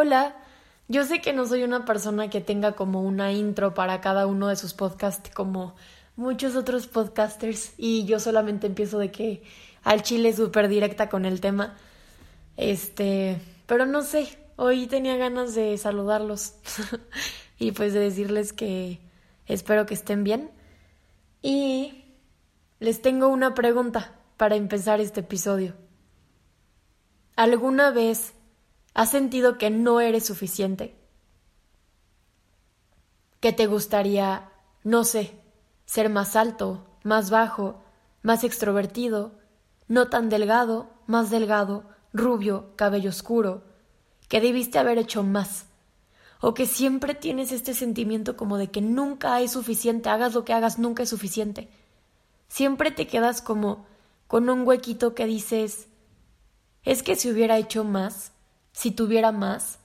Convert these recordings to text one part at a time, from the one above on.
Hola, yo sé que no soy una persona que tenga como una intro para cada uno de sus podcasts como muchos otros podcasters y yo solamente empiezo de que al chile súper directa con el tema. Este, pero no sé, hoy tenía ganas de saludarlos y pues de decirles que espero que estén bien y les tengo una pregunta para empezar este episodio. ¿Alguna vez ¿Has sentido que no eres suficiente? ¿Que te gustaría, no sé, ser más alto, más bajo, más extrovertido, no tan delgado, más delgado, rubio, cabello oscuro, que debiste haber hecho más? ¿O que siempre tienes este sentimiento como de que nunca es suficiente, hagas lo que hagas, nunca es suficiente? Siempre te quedas como con un huequito que dices, es que si hubiera hecho más, si tuviera más,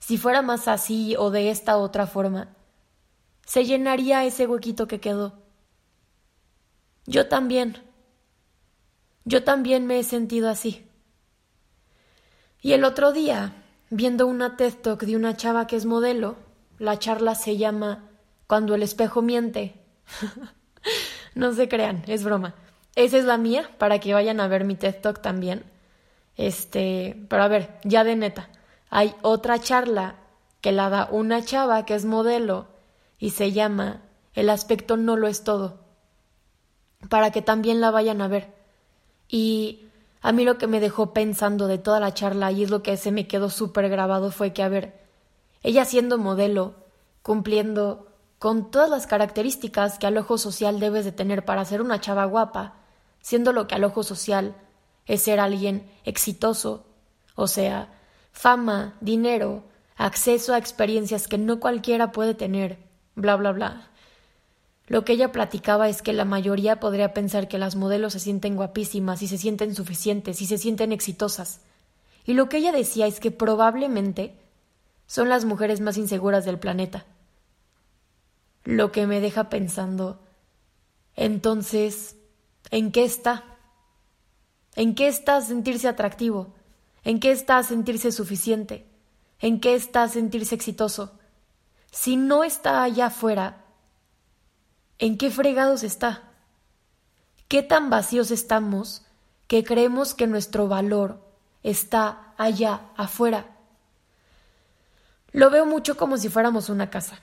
si fuera más así o de esta otra forma, se llenaría ese huequito que quedó. Yo también. Yo también me he sentido así. Y el otro día, viendo una TED Talk de una chava que es modelo, la charla se llama Cuando el espejo miente. no se crean, es broma. Esa es la mía, para que vayan a ver mi TED Talk también. Este, pero a ver, ya de neta, hay otra charla que la da una chava que es modelo y se llama El aspecto no lo es todo, para que también la vayan a ver. Y a mí lo que me dejó pensando de toda la charla y es lo que se me quedó súper grabado fue que, a ver, ella siendo modelo, cumpliendo con todas las características que al ojo social debes de tener para ser una chava guapa, siendo lo que al ojo social es ser alguien exitoso, o sea, fama, dinero, acceso a experiencias que no cualquiera puede tener, bla, bla, bla. Lo que ella platicaba es que la mayoría podría pensar que las modelos se sienten guapísimas y se sienten suficientes y se sienten exitosas. Y lo que ella decía es que probablemente son las mujeres más inseguras del planeta. Lo que me deja pensando, entonces, ¿en qué está? ¿En qué está sentirse atractivo? ¿En qué está sentirse suficiente? ¿En qué está sentirse exitoso? Si no está allá afuera, ¿en qué fregados está? ¿Qué tan vacíos estamos que creemos que nuestro valor está allá afuera? Lo veo mucho como si fuéramos una casa.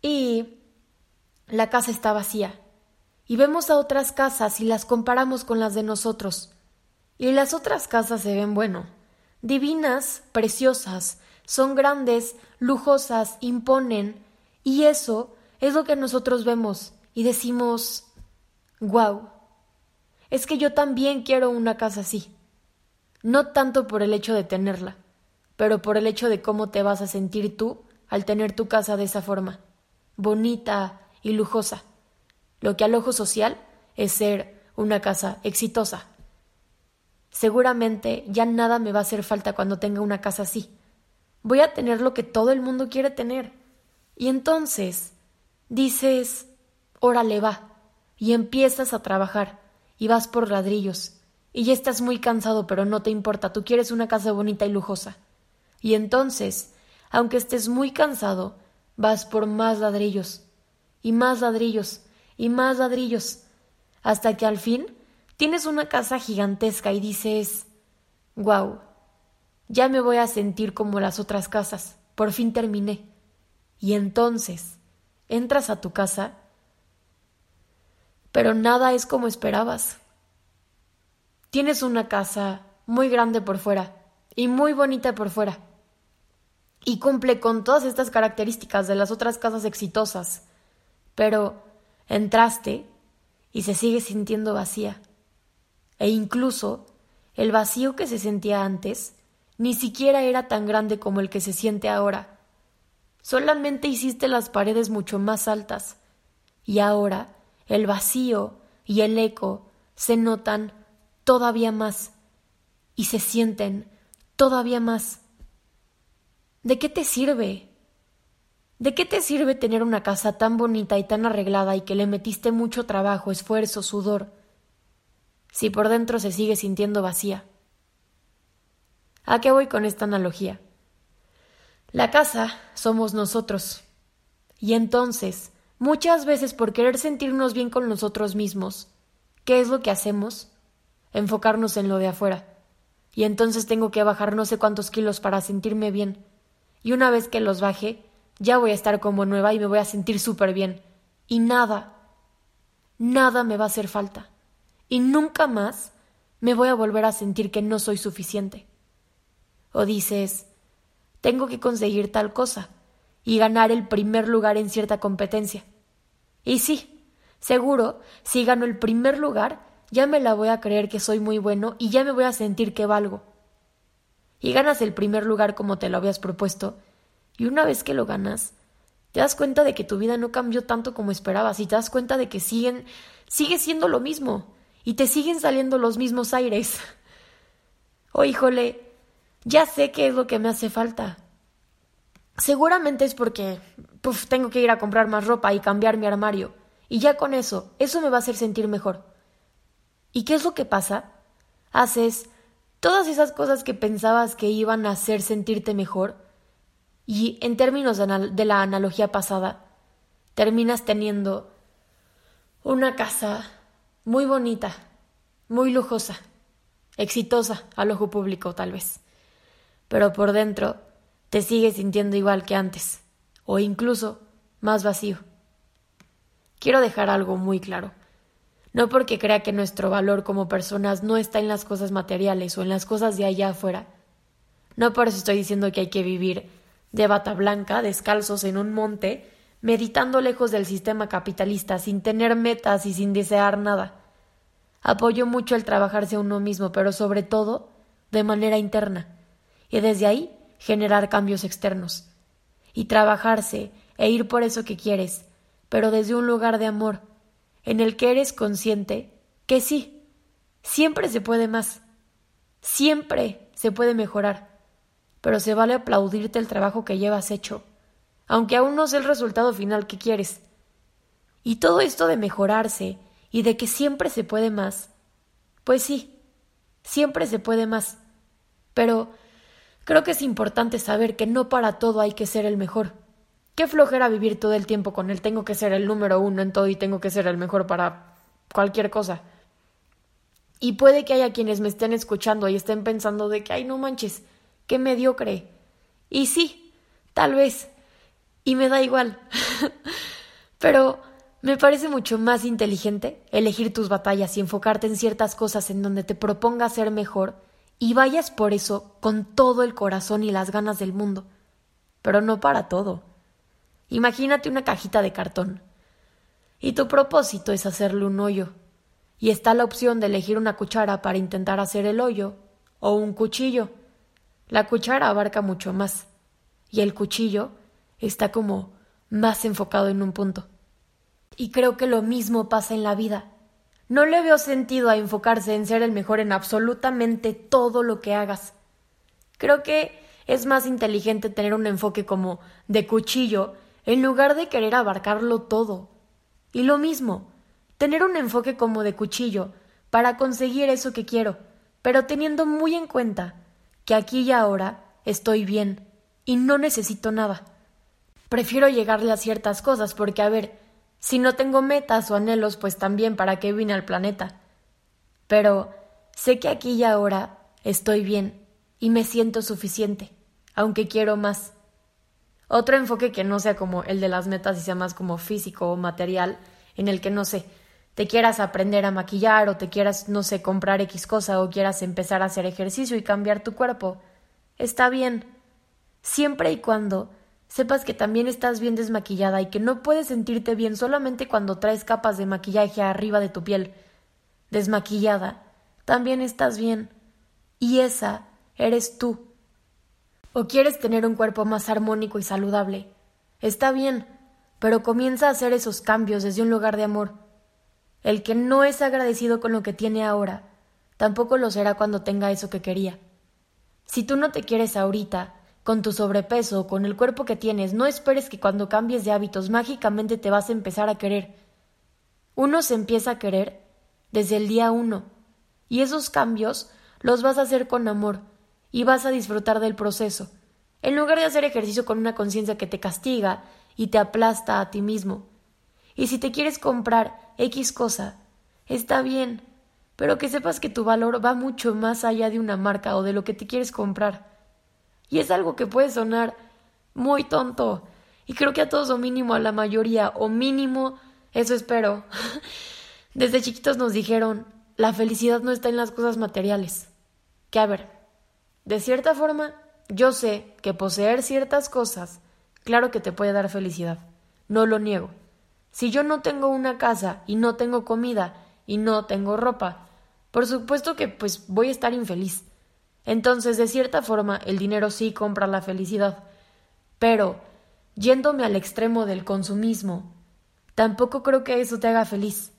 Y la casa está vacía. Y vemos a otras casas y las comparamos con las de nosotros. Y las otras casas se ven, bueno, divinas, preciosas, son grandes, lujosas, imponen, y eso es lo que nosotros vemos y decimos, wow, es que yo también quiero una casa así. No tanto por el hecho de tenerla, pero por el hecho de cómo te vas a sentir tú al tener tu casa de esa forma, bonita y lujosa. Lo que al ojo social es ser una casa exitosa, Seguramente ya nada me va a hacer falta cuando tenga una casa así. Voy a tener lo que todo el mundo quiere tener. Y entonces dices, órale va, y empiezas a trabajar, y vas por ladrillos, y ya estás muy cansado, pero no te importa, tú quieres una casa bonita y lujosa. Y entonces, aunque estés muy cansado, vas por más ladrillos, y más ladrillos, y más ladrillos, hasta que al fin Tienes una casa gigantesca y dices, wow, ya me voy a sentir como las otras casas, por fin terminé. Y entonces, entras a tu casa, pero nada es como esperabas. Tienes una casa muy grande por fuera y muy bonita por fuera. Y cumple con todas estas características de las otras casas exitosas. Pero entraste y se sigue sintiendo vacía e incluso el vacío que se sentía antes ni siquiera era tan grande como el que se siente ahora. Solamente hiciste las paredes mucho más altas, y ahora el vacío y el eco se notan todavía más y se sienten todavía más. ¿De qué te sirve? ¿De qué te sirve tener una casa tan bonita y tan arreglada y que le metiste mucho trabajo, esfuerzo, sudor? Si por dentro se sigue sintiendo vacía. ¿A qué voy con esta analogía? La casa somos nosotros. Y entonces, muchas veces por querer sentirnos bien con nosotros mismos, ¿qué es lo que hacemos? Enfocarnos en lo de afuera. Y entonces tengo que bajar no sé cuántos kilos para sentirme bien. Y una vez que los baje, ya voy a estar como nueva y me voy a sentir súper bien. Y nada, nada me va a hacer falta. Y nunca más me voy a volver a sentir que no soy suficiente. O dices, tengo que conseguir tal cosa y ganar el primer lugar en cierta competencia. Y sí, seguro, si gano el primer lugar, ya me la voy a creer que soy muy bueno y ya me voy a sentir que valgo. Y ganas el primer lugar como te lo habías propuesto, y una vez que lo ganas, te das cuenta de que tu vida no cambió tanto como esperabas y te das cuenta de que siguen sigue siendo lo mismo y te siguen saliendo los mismos aires. Oh, híjole, ya sé qué es lo que me hace falta. Seguramente es porque puf, tengo que ir a comprar más ropa y cambiar mi armario. Y ya con eso, eso me va a hacer sentir mejor. ¿Y qué es lo que pasa? Haces todas esas cosas que pensabas que iban a hacer sentirte mejor y en términos de, la analogía pasada, terminas teniendo una casa muy bonita, muy lujosa, exitosa al ojo público tal vez, pero por dentro te sigues sintiendo igual que antes, o incluso más vacío. Quiero dejar algo muy claro. No porque crea que nuestro valor como personas no está en las cosas materiales o en las cosas de allá afuera. No por eso estoy diciendo que hay que vivir de bata blanca, descalzos en un monte, meditando lejos del sistema capitalista, sin tener metas y sin desear nada. Apoyo mucho el trabajarse a uno mismo, pero sobre todo de manera interna, y desde ahí generar cambios externos. Y trabajarse e ir por eso que quieres, pero desde un lugar de amor, en el que eres consciente que sí, siempre se puede más, siempre se puede mejorar, pero se vale aplaudirte el trabajo que llevas hecho, aunque aún no sé el resultado final que quieres. Y todo esto de mejorarse y de que siempre se puede más, pues sí, siempre se puede más, pero creo que es importante saber que no para todo hay que ser el mejor. Qué flojera vivir todo el tiempo con él. Tengo que ser el número uno en todo y tengo que ser el mejor para cualquier cosa. Y puede que haya quienes me estén escuchando y estén pensando de que, ay, no manches, qué mediocre. Y sí, tal vez. Y me da igual. Pero me parece mucho más inteligente elegir tus batallas y enfocarte en ciertas cosas en donde te propongas ser mejor y vayas por eso con todo el corazón y las ganas del mundo. Pero no para todo. Imagínate una cajita de cartón. Y tu propósito es hacerle un hoyo. Y está la opción de elegir una cuchara para intentar hacer el hoyo o un cuchillo. La cuchara abarca mucho más. Y el cuchillo está como más enfocado en un punto. Y creo que lo mismo pasa en la vida. No le veo sentido a enfocarse en ser el mejor en absolutamente todo lo que hagas. Creo que es más inteligente tener un enfoque como de cuchillo en lugar de querer abarcarlo todo. Y lo mismo, tener un enfoque como de cuchillo para conseguir eso que quiero, pero teniendo muy en cuenta que aquí y ahora estoy bien y no necesito nada. Prefiero llegarle a ciertas cosas porque, a ver, si no tengo metas o anhelos, pues también para qué vine al planeta. Pero sé que aquí y ahora estoy bien y me siento suficiente, aunque quiero más. Otro enfoque que no sea como el de las metas y sea más como físico o material, en el que no sé, te quieras aprender a maquillar o te quieras, no sé, comprar X cosa o quieras empezar a hacer ejercicio y cambiar tu cuerpo. Está bien, siempre y cuando sepas que también estás bien desmaquillada y que no puedes sentirte bien solamente cuando traes capas de maquillaje arriba de tu piel. Desmaquillada, también estás bien. Y esa eres tú. ¿O quieres tener un cuerpo más armónico y saludable? Está bien, pero comienza a hacer esos cambios desde un lugar de amor. El que no es agradecido con lo que tiene ahora, tampoco lo será cuando tenga eso que quería. Si tú no te quieres ahorita, con tu sobrepeso con el cuerpo que tienes, no esperes que cuando cambies de hábitos mágicamente te vas a empezar a querer. Uno se empieza a querer desde el día uno, y esos cambios los vas a hacer con amor, y vas a disfrutar del proceso. en lugar de hacer ejercicio con una conciencia que te castiga y te aplasta a ti mismo. Y si te quieres comprar X cosa, está bien, pero que sepas que tu valor va mucho más allá de una marca o de lo que te quieres comprar. Y es algo que puede sonar muy tonto, y creo que a todos o mínimo a la mayoría, o mínimo, eso espero. Desde chiquitos nos dijeron, la felicidad no está en las cosas materiales. Que a ver, de cierta forma, yo sé que poseer ciertas cosas, claro que te puede dar felicidad, no lo niego. Si yo no tengo una casa y no tengo comida y no tengo ropa, por supuesto que pues voy a estar infeliz. Entonces, de cierta forma, el dinero sí compra la felicidad. Pero, yéndome al extremo del consumismo, tampoco creo que eso te haga feliz.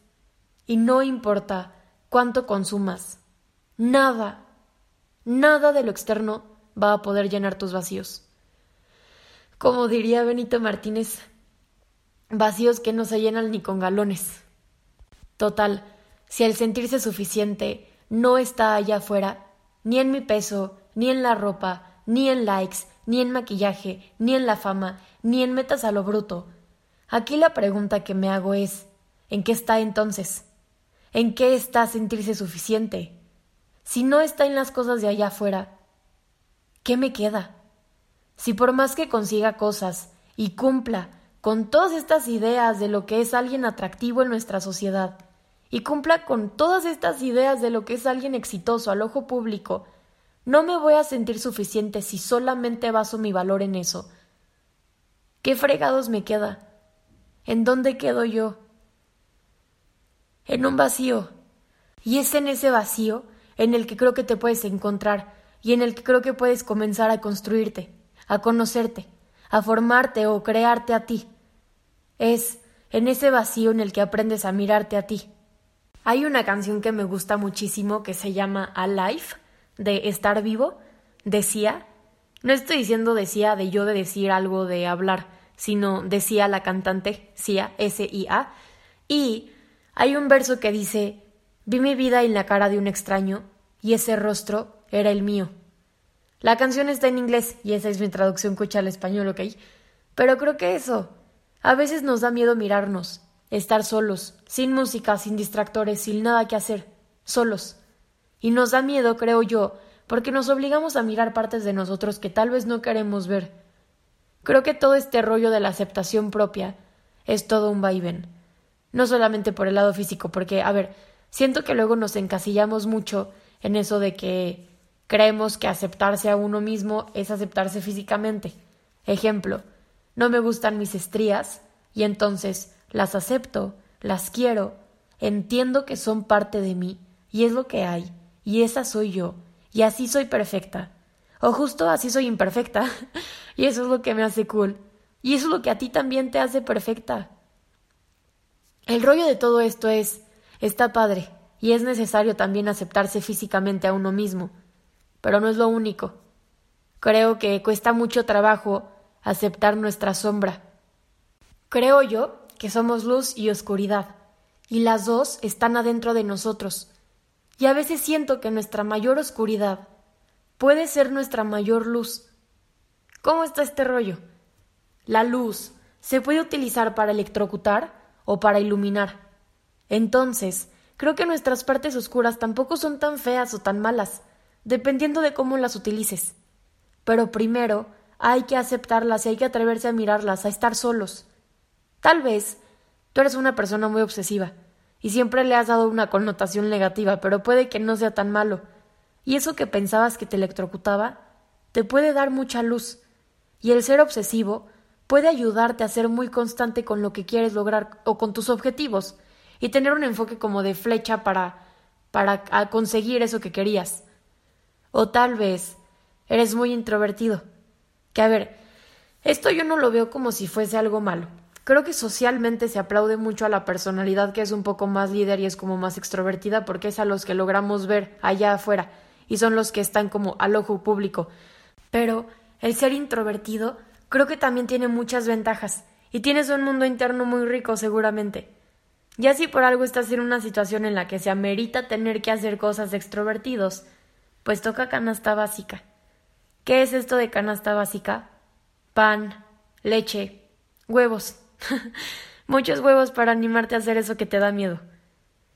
Y no importa cuánto consumas, nada, nada de lo externo va a poder llenar tus vacíos. Como diría Benito Martínez, vacíos que no se llenan ni con galones. Total, si el sentirse suficiente no está allá afuera, ni en mi peso, ni en la ropa, ni en likes, ni en maquillaje, ni en la fama, ni en metas a lo bruto. Aquí la pregunta que me hago es ¿en qué está entonces? ¿En qué está sentirse suficiente? Si no está en las cosas de allá afuera, ¿qué me queda? Si por más que consiga cosas y cumpla con todas estas ideas de lo que es alguien atractivo en nuestra sociedad, y cumpla con todas estas ideas de lo que es alguien exitoso al ojo público, no me voy a sentir suficiente si solamente baso mi valor en eso. ¿Qué fregados me queda? ¿En dónde quedo yo? En un vacío. Y es en ese vacío en el que creo que te puedes encontrar y en el que creo que puedes comenzar a construirte, a conocerte, a formarte o crearte a ti. Es en ese vacío en el que aprendes a mirarte a ti. Hay una canción que me gusta muchísimo que se llama Alive, de estar vivo, decía. No estoy diciendo decía de yo de decir algo de hablar, sino decía la cantante, Sia, S-I-A. Y hay un verso que dice, vi mi vida en la cara de un extraño y ese rostro era el mío. La canción está en inglés y esa es mi traducción cucha al español, ¿ok? Pero creo que eso. A veces nos da miedo mirarnos, estar solos, sin música, sin distractores, sin nada que hacer, solos. Y nos da miedo, creo yo, porque nos obligamos a mirar partes de nosotros que tal vez no queremos ver. Creo que todo este rollo de la aceptación propia es todo un vaivén. No solamente por el lado físico, porque, a ver, siento que luego nos encasillamos mucho en eso de que creemos que aceptarse a uno mismo es aceptarse físicamente. Ejemplo, no me gustan mis estrías y entonces las acepto, las quiero, entiendo que son parte de mí y es lo que hay, y esa soy yo, y así soy perfecta. O justo así soy imperfecta, y eso es lo que me hace cool, y eso es lo que a ti también te hace perfecta. El rollo de todo esto es, está padre, y es necesario también aceptarse físicamente a uno mismo, pero no es lo único. Creo que cuesta mucho trabajo aceptar nuestra sombra. Creo yo que somos luz y oscuridad, y las dos están adentro de nosotros. Y a veces siento que nuestra mayor oscuridad puede ser nuestra mayor luz. ¿Cómo está este rollo? La luz se puede utilizar para electrocutar o para iluminar. Entonces, Creo que nuestras partes oscuras tampoco son tan feas o tan malas, dependiendo de cómo las utilices. Pero primero hay que aceptarlas y hay que atreverse a mirarlas, a estar solos. Tal vez tú eres una persona muy obsesiva y siempre le has dado una connotación negativa, pero puede que no sea tan malo. Y eso que pensabas que te electrocutaba te puede dar mucha luz. Y el ser obsesivo puede ayudarte a ser muy constante con lo que quieres lograr o con tus objetivos y tener un enfoque como de flecha para, para conseguir eso que querías. O tal vez eres muy introvertido. Que a ver, esto yo no lo veo como si fuese algo malo. Creo que socialmente se aplaude mucho a la personalidad que es un poco más líder y es como más extrovertida porque es a los que logramos ver allá afuera y son los que están como al ojo público. Pero el ser introvertido creo que también tiene muchas ventajas y tienes un mundo interno muy rico seguramente. Ya si por algo estás en una situación en la que se amerita tener que hacer cosas de extrovertidos, pues toca canasta básica. ¿Qué es esto de canasta básica? Pan, leche, huevos. Muchos huevos para animarte a hacer eso que te da miedo.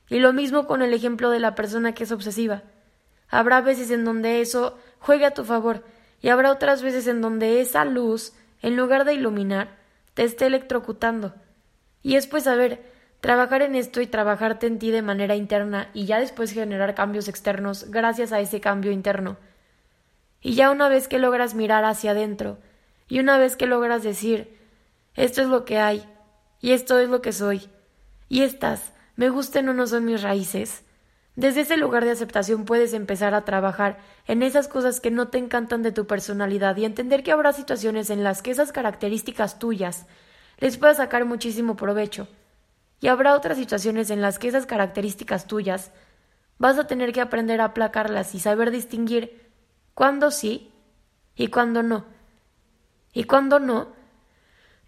Y lo mismo con el ejemplo de la persona que es obsesiva. Habrá veces en donde eso juegue a tu favor y habrá otras veces en donde esa luz, en lugar de iluminar, te esté electrocutando. Y es pues saber trabajar en esto y trabajarte en ti de manera interna y ya después generar cambios externos gracias a ese cambio interno. Y ya una vez que logras mirar hacia adentro y una vez que logras decir esto es lo que hay y esto es lo que soy y estas me gusten o no son mis raíces, desde ese lugar de aceptación puedes empezar a trabajar en esas cosas que no te encantan de tu personalidad y entender que habrá situaciones en las que esas características tuyas les puedas sacar muchísimo provecho. Y habrá otras situaciones en las que esas características tuyas vas a tener que aprender a aplacarlas y saber distinguir cuándo sí y cuándo no. Y cuándo no,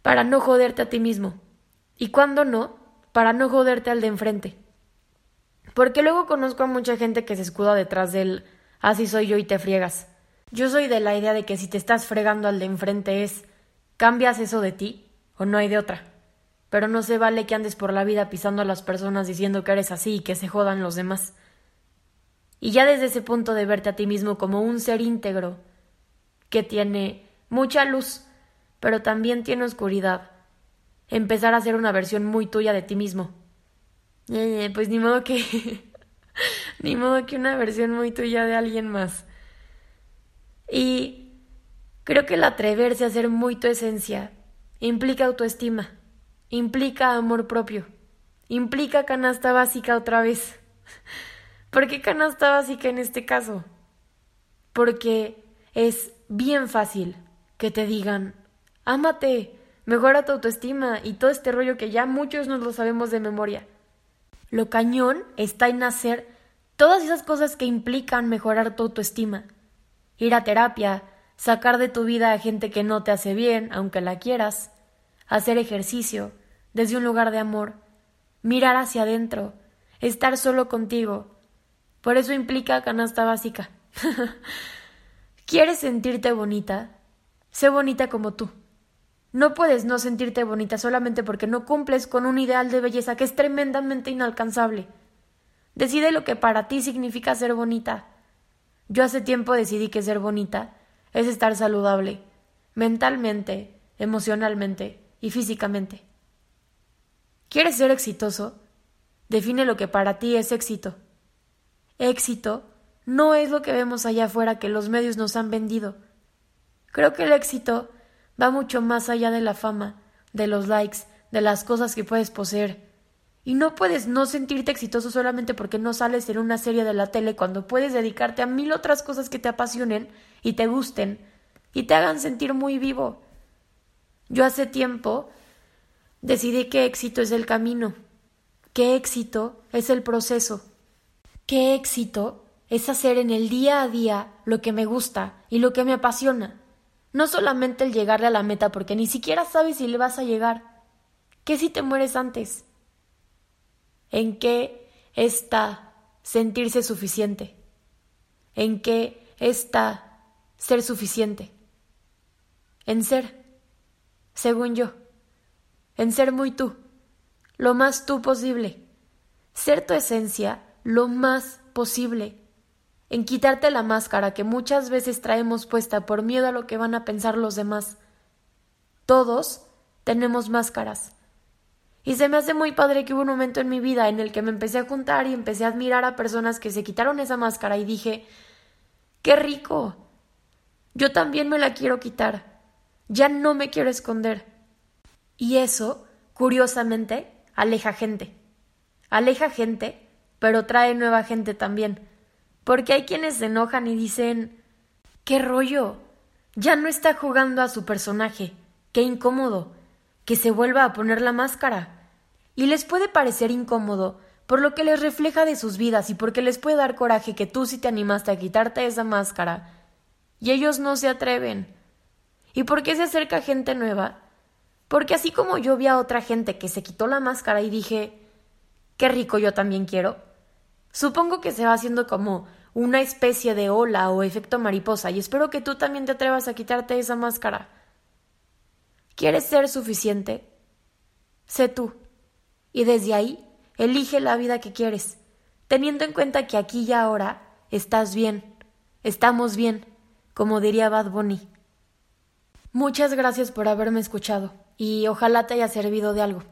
para no joderte a ti mismo. Y cuándo no, para no joderte al de enfrente. Porque luego conozco a mucha gente que se escuda detrás del así soy yo y te friegas. Yo soy de la idea de que si te estás fregando al de enfrente es cambias eso de ti o no hay de otra. Pero no se vale que andes por la vida pisando a las personas diciendo que eres así y que se jodan los demás. Y ya desde ese punto de verte a ti mismo como un ser íntegro, que tiene mucha luz, pero también tiene oscuridad, empezar a ser una versión muy tuya de ti mismo pues ni modo que. ni modo que una versión muy tuya de alguien más. Y creo que el atreverse a ser muy tu esencia implica autoestima, implica amor propio, implica canasta básica otra vez. ¿Por qué canasta básica en este caso? Porque es bien fácil que te digan, ámate, mejora tu autoestima y todo este rollo que ya muchos nos lo sabemos de memoria. Lo cañón está en hacer todas esas cosas que implican mejorar tu autoestima. Ir a terapia, sacar de tu vida a gente que no te hace bien, aunque la quieras, hacer ejercicio desde un lugar de amor, mirar hacia adentro, estar solo contigo. Por eso implica canasta básica. ¿Quieres sentirte bonita? Sé bonita como tú. No puedes no sentirte bonita solamente porque no cumples con un ideal de belleza que es tremendamente inalcanzable. Decide lo que para ti significa ser bonita. Yo hace tiempo decidí que ser bonita es estar saludable, mentalmente, emocionalmente y físicamente. ¿Quieres ser exitoso? Define lo que para ti es éxito. Éxito no es lo que vemos allá afuera que los medios nos han vendido. Creo que el éxito va mucho más allá de la fama, de los likes, de las cosas que puedes poseer. Y no puedes no sentirte exitoso solamente porque no sales en una serie de la tele cuando puedes dedicarte a mil otras cosas que te apasionen y te gusten y te hagan sentir muy vivo. Yo hace tiempo decidí que éxito es el camino, que éxito es el proceso, que éxito es hacer en el día a día lo que me gusta y lo que me apasiona. No solamente el llegarle a la meta porque ni siquiera sabes si le vas a llegar. ¿Qué si te mueres antes? ¿En qué está sentirse suficiente? ¿En qué está ser suficiente? En ser, según yo, en ser muy tú, lo más tú posible, ser tu esencia lo más posible en quitarte la máscara que muchas veces traemos puesta por miedo a lo que van a pensar los demás. Todos tenemos máscaras. Y se me hace muy padre que hubo un momento en mi vida en el que me empecé a juntar y empecé a admirar a personas que se quitaron esa máscara y dije, ¡qué rico! Yo también me la quiero quitar. Ya no me quiero esconder. Y eso, curiosamente, aleja gente. Aleja gente, pero trae nueva gente también porque hay quienes se enojan y dicen ¿Qué rollo? Ya no está jugando a su personaje. Qué incómodo. Que se vuelva a poner la máscara. Y les puede parecer incómodo por lo que les refleja de sus vidas y porque les puede dar coraje que tú sí te animaste a quitarte esa máscara. Y ellos no se atreven. ¿Y por qué se acerca gente nueva? Porque así como yo vi a otra gente que se quitó la máscara y dije, qué rico yo también quiero, supongo que se va haciendo como una especie de ola o efecto mariposa y espero que tú también te atrevas a quitarte esa máscara. ¿Quieres ser suficiente? Sé tú. Y desde ahí, elige la vida que quieres, teniendo en cuenta que aquí y ahora estás bien, estamos bien, como diría Bad Bunny. Muchas gracias por haberme escuchado y ojalá te haya servido de algo.